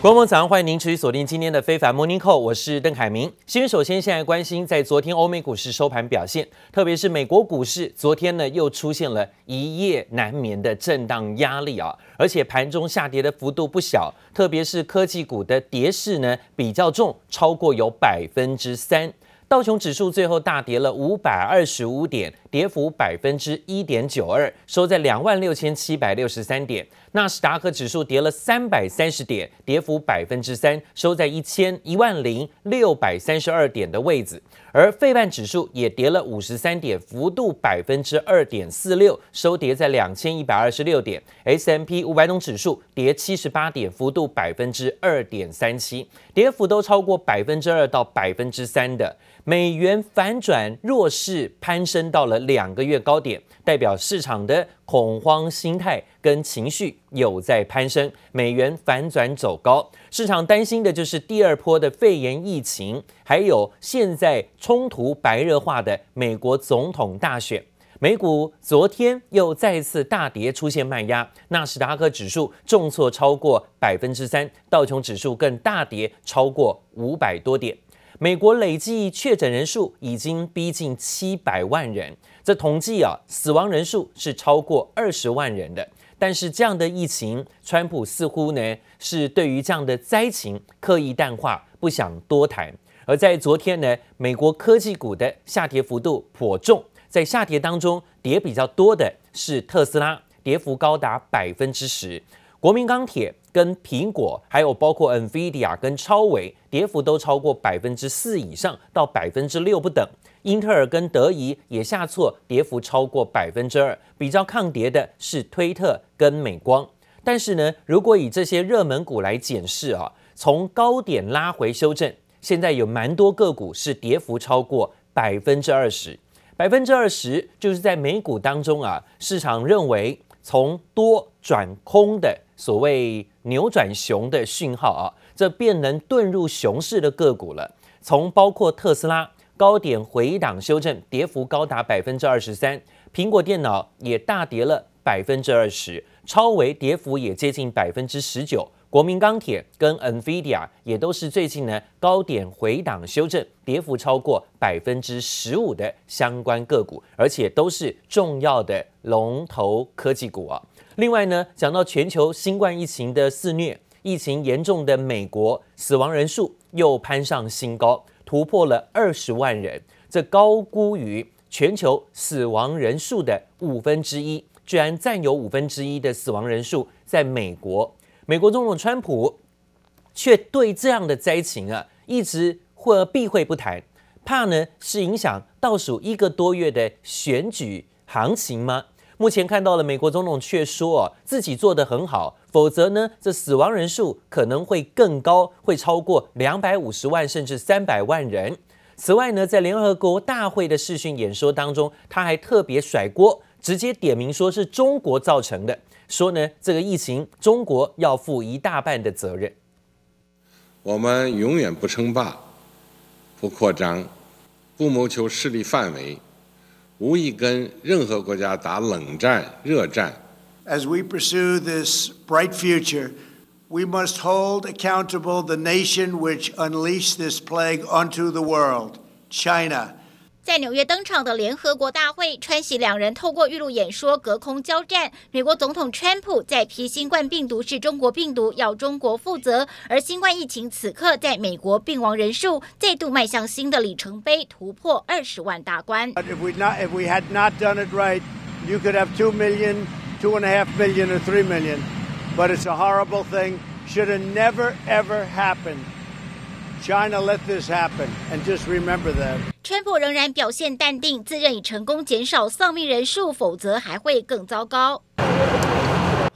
观众早上欢迎您持续锁定今天的非凡 Morning Call，我是邓凯明。先首先现在关心在昨天欧美股市收盘表现，特别是美国股市，昨天呢又出现了一夜难眠的震荡压力啊，而且盘中下跌的幅度不小，特别是科技股的跌势呢比较重，超过有百分之三。道琼指数最后大跌了五百二十五点，跌幅百分之一点九二，收在两万六千七百六十三点。纳斯达克指数跌了三百三十点，跌幅百分之三，收在一千一万零六百三十二点的位置。而费半指数也跌了五十三点，幅度百分之二点四六，收跌在两千一百二十六点。S M P 五百种指数跌七十八点，幅度百分之二点三七，跌幅都超过百分之二到百分之三的。美元反转弱势攀升到了两个月高点，代表市场的恐慌心态跟情绪有在攀升，美元反转走高。市场担心的就是第二波的肺炎疫情，还有现在冲突白热化的美国总统大选。美股昨天又再次大跌，出现卖压，纳斯达克指数重挫超过百分之三，道琼指数更大跌超过五百多点。美国累计确诊人数已经逼近七百万人，这统计啊，死亡人数是超过二十万人的。但是这样的疫情，川普似乎呢是对于这样的灾情刻意淡化，不想多谈。而在昨天呢，美国科技股的下跌幅度颇重，在下跌当中跌比较多的是特斯拉，跌幅高达百分之十。国民钢铁跟苹果，还有包括 NVIDIA 跟超微，跌幅都超过百分之四以上到百分之六不等。英特尔跟德仪也下挫，跌幅超过百分之二。比较抗跌的是推特跟美光。但是呢，如果以这些热门股来检视啊，从高点拉回修正，现在有蛮多个股是跌幅超过百分之二十。百分之二十就是在美股当中啊，市场认为从多转空的。所谓扭转熊的讯号啊，这便能遁入熊市的个股了。从包括特斯拉高点回档修正，跌幅高达百分之二十三；苹果电脑也大跌了百分之二十，超微跌幅也接近百分之十九。国民钢铁跟 NVIDIA 也都是最近呢高点回档修正，跌幅超过百分之十五的相关个股，而且都是重要的龙头科技股啊。另外呢，讲到全球新冠疫情的肆虐，疫情严重的美国死亡人数又攀上新高，突破了二十万人，这高估于全球死亡人数的五分之一，居然占有五分之一的死亡人数在美国。美国总统川普却对这样的灾情啊，一直或避讳不谈，怕呢是影响倒数一个多月的选举行情吗？目前看到了，美国总统却说哦，自己做得很好，否则呢，这死亡人数可能会更高，会超过两百五十万甚至三百万人。此外呢，在联合国大会的视讯演说当中，他还特别甩锅，直接点名说是中国造成的，说呢，这个疫情中国要负一大半的责任。我们永远不称霸，不扩张，不谋求势力范围。无意跟任何国家打冷战、热战。As we pursue this bright future, we must hold accountable the nation which unleashed this plague onto the world, China. 在纽约登场的联合国大会，川习两人透过预录演说隔空交战。美国总统川普在批新冠病毒是中国病毒，要中国负责。而新冠疫情此刻在美国病亡人数再度迈向新的里程碑，突破二十万大关。If we not, if we had not done it right, you could have two million, two and a half million, or three million. But it's a horrible thing. Should have never ever happened. China let this happen, and just remember that. 川普仍然表现淡定，自认已成功减少丧命人数，否则还会更糟糕。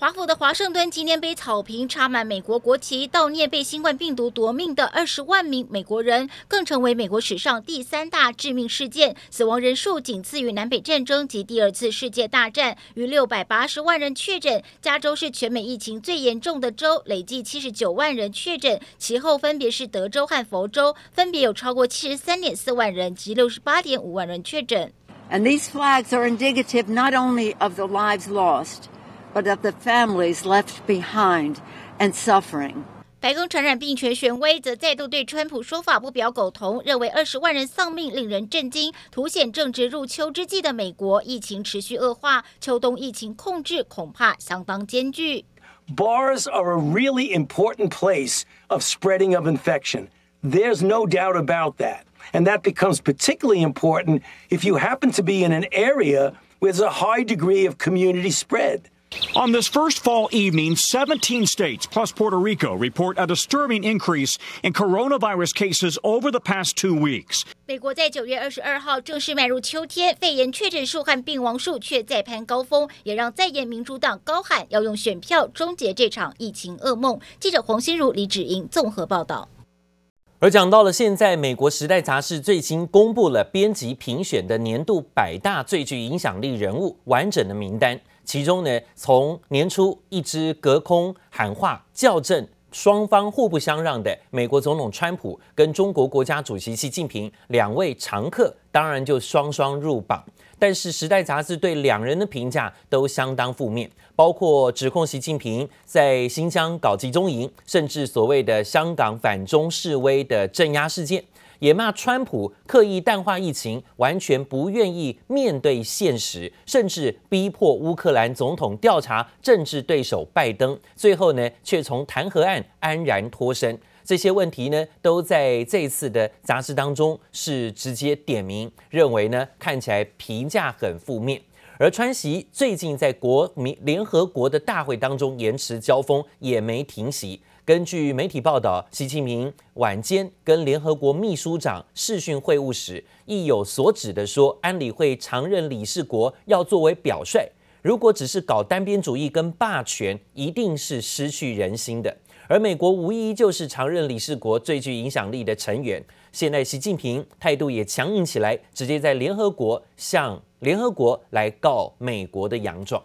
华府的华盛顿纪念碑草坪插满美国国旗，悼念被新冠病毒夺命的二十万名美国人，更成为美国史上第三大致命事件，死亡人数仅次于南北战争及第二次世界大战，逾六百八十万人确诊。加州是全美疫情最严重的州，累计七十九万人确诊，其后分别是德州和佛州，分别有超过七十三点四万人及六十八点五万人确诊。And these flags are indicative not only of the lives lost. But of the families left behind and suffering. 白宫传染病权权威则再度对川普说法不表苟同，认为二十万人丧命令人震惊，凸显正值入秋之际的美国疫情持续恶化，秋冬疫情控制恐怕相当艰巨。Bars are a really important place of spreading of infection. There's no doubt about that. And that becomes particularly important if you happen to be in an area with a high degree of community spread. On this first fall evening, 17 states plus Puerto Rico report a disturbing increase in coronavirus cases over the past two weeks. 美国在九月二十二号正式迈入秋天，肺炎确诊数和病亡数却再攀高峰，也让在野民主党高喊要用选票终结这场疫情噩梦。记者黄心如、李芷莹综合报道。 而讲到了现在，美国《时代》杂志最新公布了编辑评选的年度百大最具影响力人物完整的名单。其中呢，从年初一直隔空喊话校正双方互不相让的美国总统川普跟中国国家主席习近平两位常客，当然就双双入榜。但是《时代》杂志对两人的评价都相当负面，包括指控习近平在新疆搞集中营，甚至所谓的香港反中示威的镇压事件。也骂川普刻意淡化疫情，完全不愿意面对现实，甚至逼迫乌克兰总统调查政治对手拜登，最后呢，却从弹劾案安然脱身。这些问题呢，都在这次的杂志当中是直接点名，认为呢，看起来评价很负面。而川习最近在国民联合国的大会当中延迟交锋，也没停息。根据媒体报道，习近平晚间跟联合国秘书长视讯会晤时，意有所指的说，安理会常任理事国要作为表率，如果只是搞单边主义跟霸权，一定是失去人心的。而美国无疑就是常任理事国最具影响力的成员，现在习近平态度也强硬起来，直接在联合国向联合国来告美国的洋状。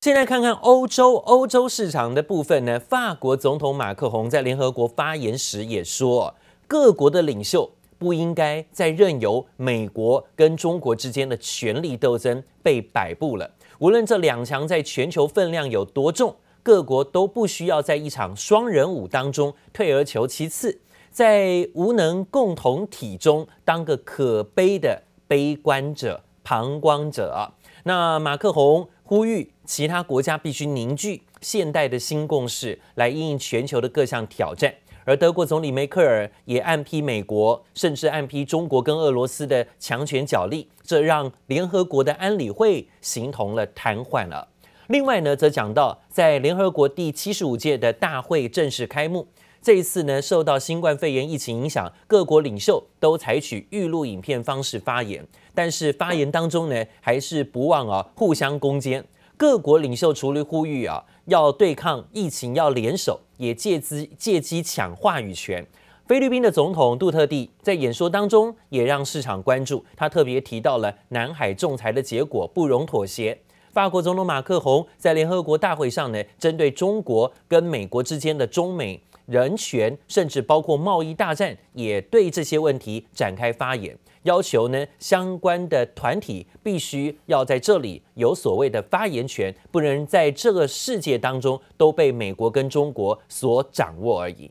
现在看看欧洲，欧洲市场的部分呢，法国总统马克宏在联合国发言时也说，各国的领袖不应该再任由美国跟中国之间的权力斗争被摆布了。无论这两强在全球分量有多重，各国都不需要在一场双人舞当中退而求其次，在无能共同体中当个可悲的悲观者、旁观者。那马克宏呼吁其他国家必须凝聚现代的新共识，来应应全球的各项挑战。而德国总理梅克尔也暗批美国，甚至暗批中国跟俄罗斯的强权角力，这让联合国的安理会形同了瘫痪了。另外呢，则讲到在联合国第七十五届的大会正式开幕。这一次呢，受到新冠肺炎疫情影响，各国领袖都采取预录影片方式发言。但是发言当中呢，还是不忘啊互相攻坚。各国领袖除了呼吁啊要对抗疫情要联手，也借机借机抢话语权。菲律宾的总统杜特地在演说当中也让市场关注，他特别提到了南海仲裁的结果不容妥协。法国总统马克宏在联合国大会上呢，针对中国跟美国之间的中美。人权，甚至包括贸易大战，也对这些问题展开发言，要求呢相关的团体必须要在这里有所谓的发言权，不能在这个世界当中都被美国跟中国所掌握而已。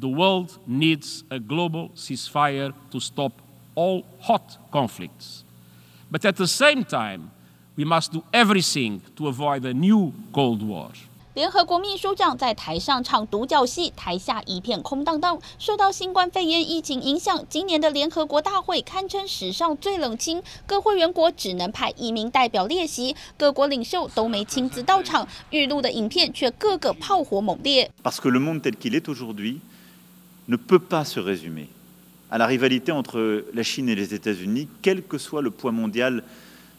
The world needs a global ceasefire to stop all hot conflicts, but at the same time, we must do everything to avoid a new Cold War. 联合国秘书长在台上唱独角戏，台下一片空荡荡。受到新冠肺炎疫情影响，今年的联合国大会堪称史上最冷清，各会员国只能派一名代表列席，各国领袖都没亲自到场，预录的影片却个个炮火猛烈。Parce que le monde tel qu'il est aujourd'hui ne peut pas se résumer à la rivalité entre la Chine et les États-Unis, quel que soit le poids mondial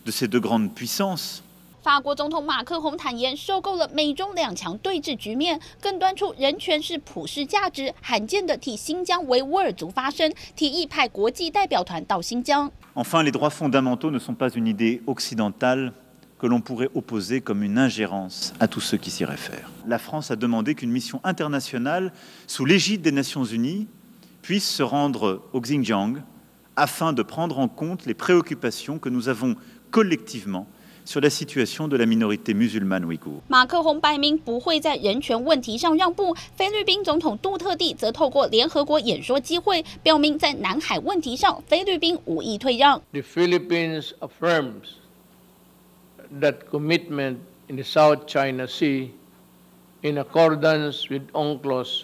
de ces deux grandes puissances. 法国总统马克宏坦言，受够了美中两强对峙局面，更端出人权是普世价值，罕见的替新疆维吾尔族发声，提议派国际代表团到新疆。Enfin, les droits fondamentaux ne sont pas une idée occidentale que l'on pourrait opposer comme une ingérence à tous ceux qui s'y réfèrent. La France a demandé qu'une mission internationale sous l'égide des Nations Unies puisse se rendre au Xinjiang afin de prendre en compte les préoccupations que nous avons collectivement sur la situation de la minorité musulmane ouïghour。马克宏摆明不会在人权问题上让步，菲律宾总统杜特地则透过联合国演说机会，表明在南海问题上，菲律宾无意退让。The Philippines affirms that commitment in the South China Sea in accordance with UNCLOS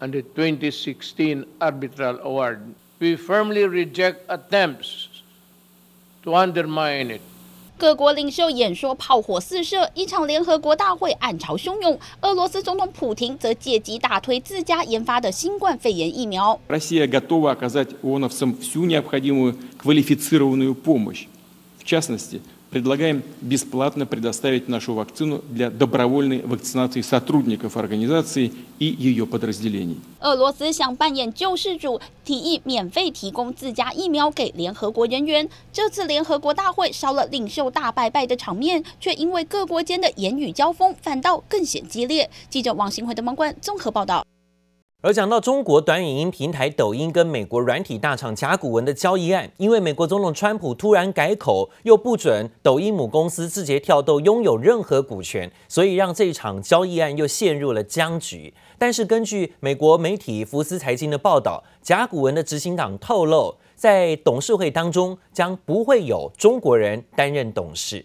and the 2016 arbitral award. We firmly reject attempts to undermine it. 各国领袖演说炮火四射，一场联合国大会暗潮汹涌。俄罗斯总统普廷则借机大推自家研发的新冠肺炎疫苗。Россия готова оказать ООНовцам всю необходимую квалифицированную помощь, в частности, предлагаем бесплатно предоставить нашу вакцину для добровольной вакцинации сотрудников организации и ее подразделений. 俄罗斯想扮演救世主，提议免费提供自家疫苗给联合国人员。这次联合国大会少了领袖大拜拜的场面，却因为各国间的言语交锋，反倒更显激烈。记者王新辉的网关综合报道。 而讲到中国短影音平台抖音跟美国软体大厂甲骨文的交易案，因为美国总统川普突然改口，又不准抖音母公司字节跳动拥有任何股权，所以让这场交易案又陷入了僵局。但是根据美国媒体福斯财经的报道，甲骨文的执行长透露，在董事会当中将不会有中国人担任董事。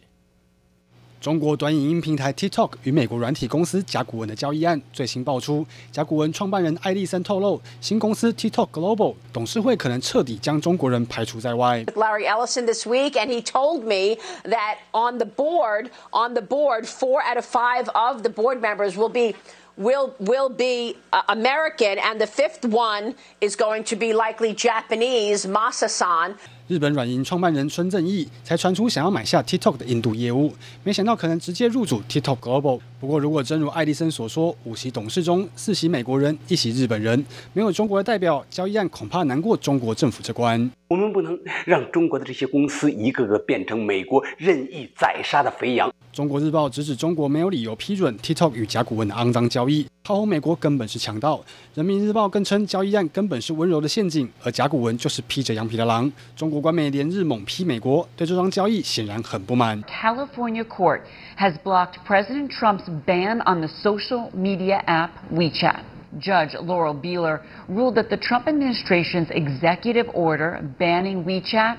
中国短影音平台 TikTok 与美国软体公司甲骨文的交易案最新爆出，甲骨文创办人艾利森透露，新公司 TikTok Global 董事会可能彻底将中国人排除在外。Larry Ellison this week, and he told me that on the board, on the board, four out of five of the board members will be will will be American, and the fifth one is going to be likely Japanese, Masa-san. 日本软银创办人孙正义才传出想要买下 TikTok 的印度业务，没想到可能直接入主 TikTok Global。不过，如果真如艾利森所说，五席董事中四席美国人，一席日本人，没有中国的代表，交易案恐怕难过中国政府这关。我们不能让中国的这些公司一个个变成美国任意宰杀的肥羊。中国日报直指中国没有理由批准 TikTok 与甲骨文的肮脏交易，炮轰美国根本是强盗。人民日报更称交易案根本是温柔的陷阱，而甲骨文就是披着羊皮的狼。中国官媒连日猛批美国，对这桩交易显然很不满。California court has blocked President Trump's ban on the social media app WeChat. Judge Laurel Beeler ruled that the Trump administration's executive order banning WeChat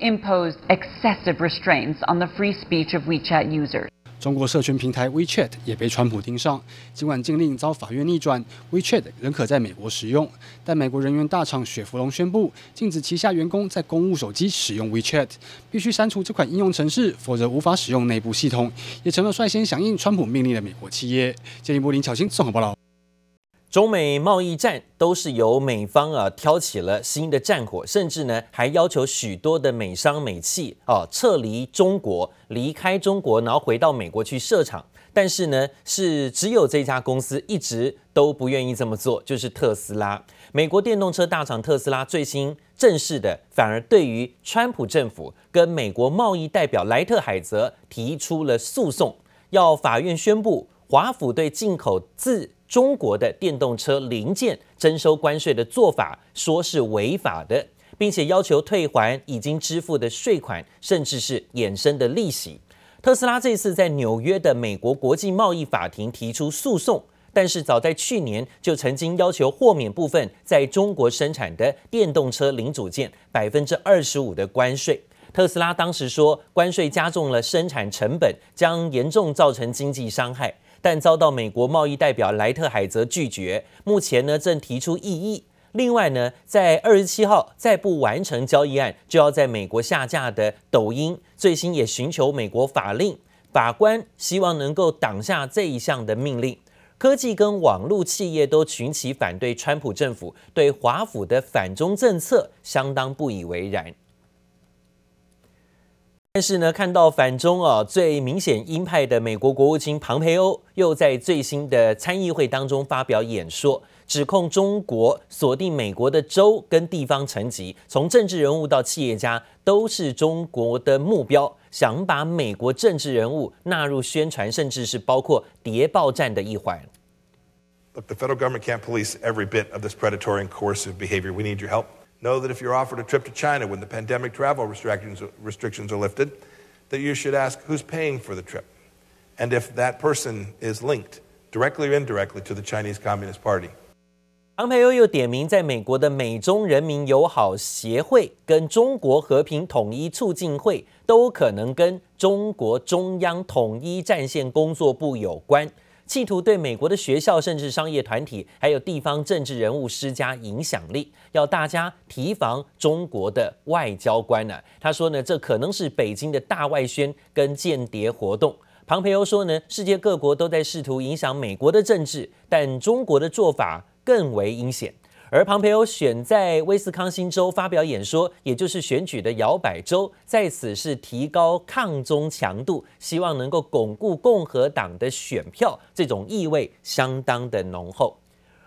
imposed excessive restraints on the free speech of WeChat users. 中国社群平台 WeChat 也被川普盯上，尽管禁令遭法院逆转，WeChat 仍可在美国使用。但美国人员大厂雪佛龙宣布，禁止旗下员工在公务手机使用 WeChat，必须删除这款应用程式，否则无法使用内部系统，也成了率先响应川普命令的美国企业。建议柏林巧欣综合报道。中美贸易战都是由美方啊挑起了新的战火，甚至呢还要求许多的美商美企啊撤离中国，离开中国，然后回到美国去设厂。但是呢，是只有这家公司一直都不愿意这么做，就是特斯拉。美国电动车大厂特斯拉最新正式的，反而对于川普政府跟美国贸易代表莱特海泽提出了诉讼，要法院宣布华府对进口自中国的电动车零件征收关税的做法，说是违法的，并且要求退还已经支付的税款，甚至是衍生的利息。特斯拉这次在纽约的美国国际贸易法庭提出诉讼，但是早在去年就曾经要求豁免部分在中国生产的电动车零组件百分之二十五的关税。特斯拉当时说，关税加重了生产成本，将严重造成经济伤害。但遭到美国贸易代表莱特海泽拒绝，目前呢正提出异议。另外呢，在二十七号再不完成交易案，就要在美国下架的抖音，最新也寻求美国法令法官，希望能够挡下这一项的命令。科技跟网络企业都群起反对川普政府对华府的反中政策，相当不以为然。但是呢，看到反中啊最明显鹰派的美国国务卿庞培欧，又在最新的参议会当中发表演说，指控中国锁定美国的州跟地方层级，从政治人物到企业家都是中国的目标，想把美国政治人物纳入宣传，甚至是包括谍报战的一环。Look, the federal government can't police every bit of this predatory and coercive behavior. We need your help. Know that if you're offered a trip to China when the pandemic travel restrictions restrictions are lifted, that you should ask who's paying for the trip and if that person is linked directly or indirectly to the Chinese Communist Party. 庞培欧又点名，在美国的美中人民友好协会跟中国和平统一促进会都可能跟中国中央统一战线工作部有关， 企图对美国的学校、甚至商业团体，还有地方政治人物施加影响力，要大家提防中国的外交官呢、他说呢，这可能是北京的大外宣跟间谍活动。庞培欧说呢，世界各国都在试图影响美国的政治，但中国的做法。更为阴险，而庞培欧选在威斯康星州发表演说，也就是选举的摇摆州，在此是提高抗中强度，希望能够巩固共和党的选票，这种意味相当的浓厚。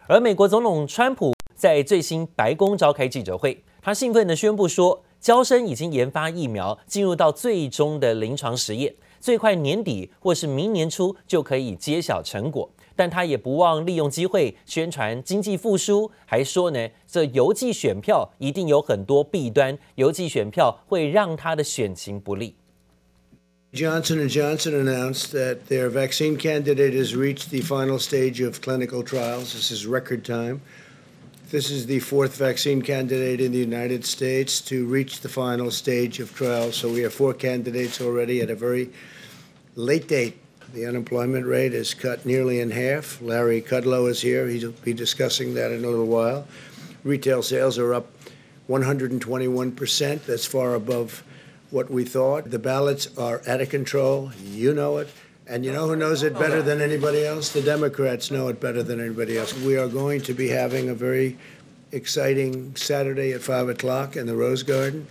而美国总统川普在最新白宫召开记者会，他兴奋地宣布说，娇生已经研发疫苗，进入到最终的临床实验，最快年底或是明年初就可以揭晓成果。但他也不忘利用机会宣传经济复苏，还说呢，这邮寄选票一定有很多弊端，邮寄选票会让他的选情不利。Johnson and Johnson announced that their vaccine candidate has reached the final stage of clinical trials. This is record time. This is the fourth vaccine candidate in the United States to reach the final stage of trials. So we have four candidates already at a very late date. the unemployment rate is cut nearly in half. Larry Kudlow is here. He'll be discussing that in a little while. Retail sales are up 121%. That's far above what we thought. The ballots are out of control. You know it. And you know who knows it better than anybody else? The Democrats know it better than anybody else. We are going to be having a very exciting Saturday at 5 o'clock in the Rose Garden,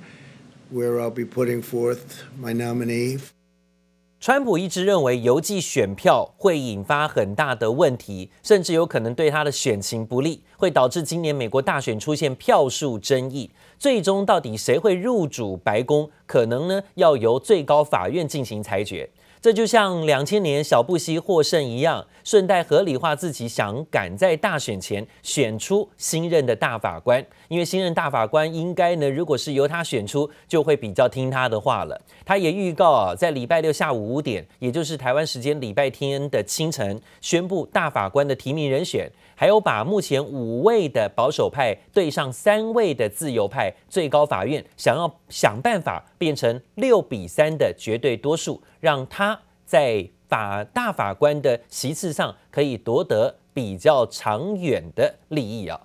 where I'll be putting forth my nominee. 川普一直认为邮寄选票会引发很大的问题，甚至有可能对他的选情不利，会导致今年美国大选出现票数争议。最终到底谁会入主白宫，可能呢要由最高法院进行裁决。这就像两千年小布希获胜一样，顺带合理化自己想赶在大选前选出新任的大法官，因为新任大法官应该呢，如果是由他选出，就会比较听他的话了。他也预告啊，在礼拜六下午五点，也就是台湾时间礼拜天的清晨，宣布大法官的提名人选。还有把目前五位的保守派对上三位的自由派，最高法院想要想办法变成六比三的绝对多数，让他在法大法官的席次上可以夺得比较长远的利益啊。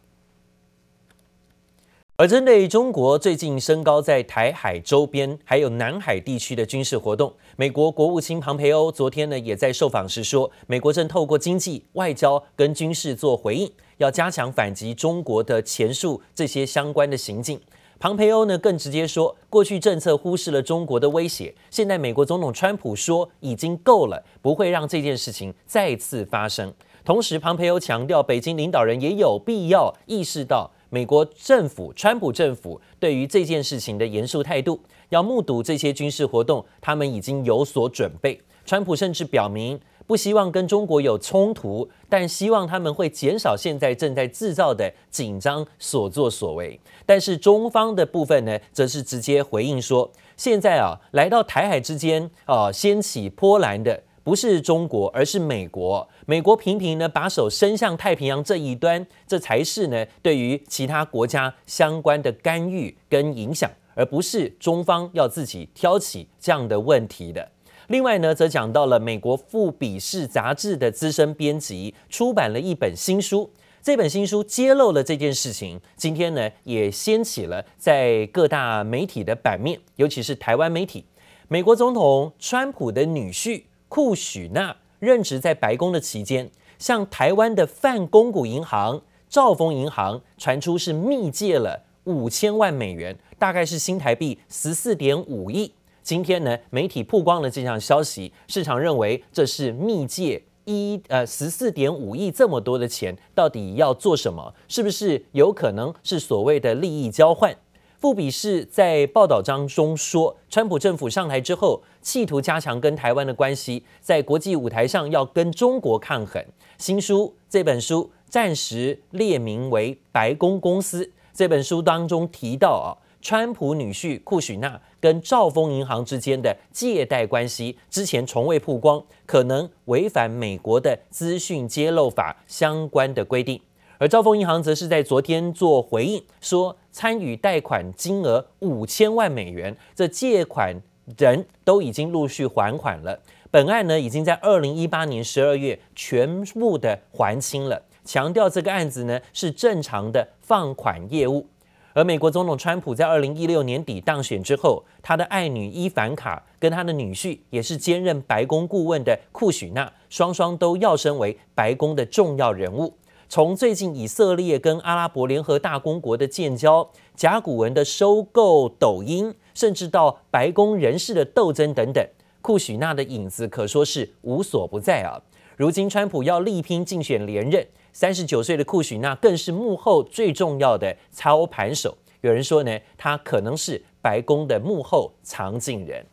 而针对中国最近升高在台海周边还有南海地区的军事活动，美国国务卿庞培欧昨天呢也在受访时说，美国正透过经济、外交跟军事做回应，要加强反击中国的前述这些相关的行径。庞培欧呢更直接说，过去政策忽视了中国的威胁，现在美国总统川普说已经够了，不会让这件事情再次发生。同时，庞培欧强调，北京领导人也有必要意识到。美国政府、川普政府对于这件事情的严肃态度，要目睹这些军事活动，他们已经有所准备。川普甚至表明不希望跟中国有冲突，但希望他们会减少现在正在制造的紧张所作所为。但是中方的部分呢，则是直接回应说，现在啊，来到台海之间啊，掀起波澜的。不是中国，而是美国。美国频频呢把手伸向太平洋这一端，这才是呢对于其他国家相关的干预跟影响，而不是中方要自己挑起这样的问题的。另外呢，则讲到了美国《富比士》杂志的资深编辑出版了一本新书，这本新书揭露了这件事情。今天呢，也掀起了在各大媒体的版面，尤其是台湾媒体。美国总统川普的女婿。库许纳任职在白宫的期间，向台湾的泛公股银行兆丰银行传出是密借了五千万美元，大概是新台币十四点五亿。今天呢，媒体曝光了这项消息，市场认为这是密借一呃十四点五亿这么多的钱，到底要做什么？是不是有可能是所谓的利益交换？富比士在报道当中说，川普政府上台之后，企图加强跟台湾的关系，在国际舞台上要跟中国抗衡。新书这本书暂时列名为白宫公司。这本书当中提到啊，川普女婿库许纳跟兆丰银行之间的借贷关系之前从未曝光，可能违反美国的资讯揭露法相关的规定。而兆丰银行则是在昨天做回应，说参与贷款金额五千万美元，这借款人都已经陆续还款了。本案呢，已经在二零一八年十二月全部的还清了，强调这个案子呢是正常的放款业务。而美国总统川普在二零一六年底当选之后，他的爱女伊凡卡跟他的女婿，也是兼任白宫顾问的库许纳，双双都要升为白宫的重要人物。从最近以色列跟阿拉伯联合大公国的建交、甲骨文的收购、抖音，甚至到白宫人事的斗争等等，库许纳的影子可说是无所不在啊。如今川普要力拼竞选连任，三十九岁的库许纳更是幕后最重要的操盘手。有人说呢，他可能是白宫的幕后藏镜人。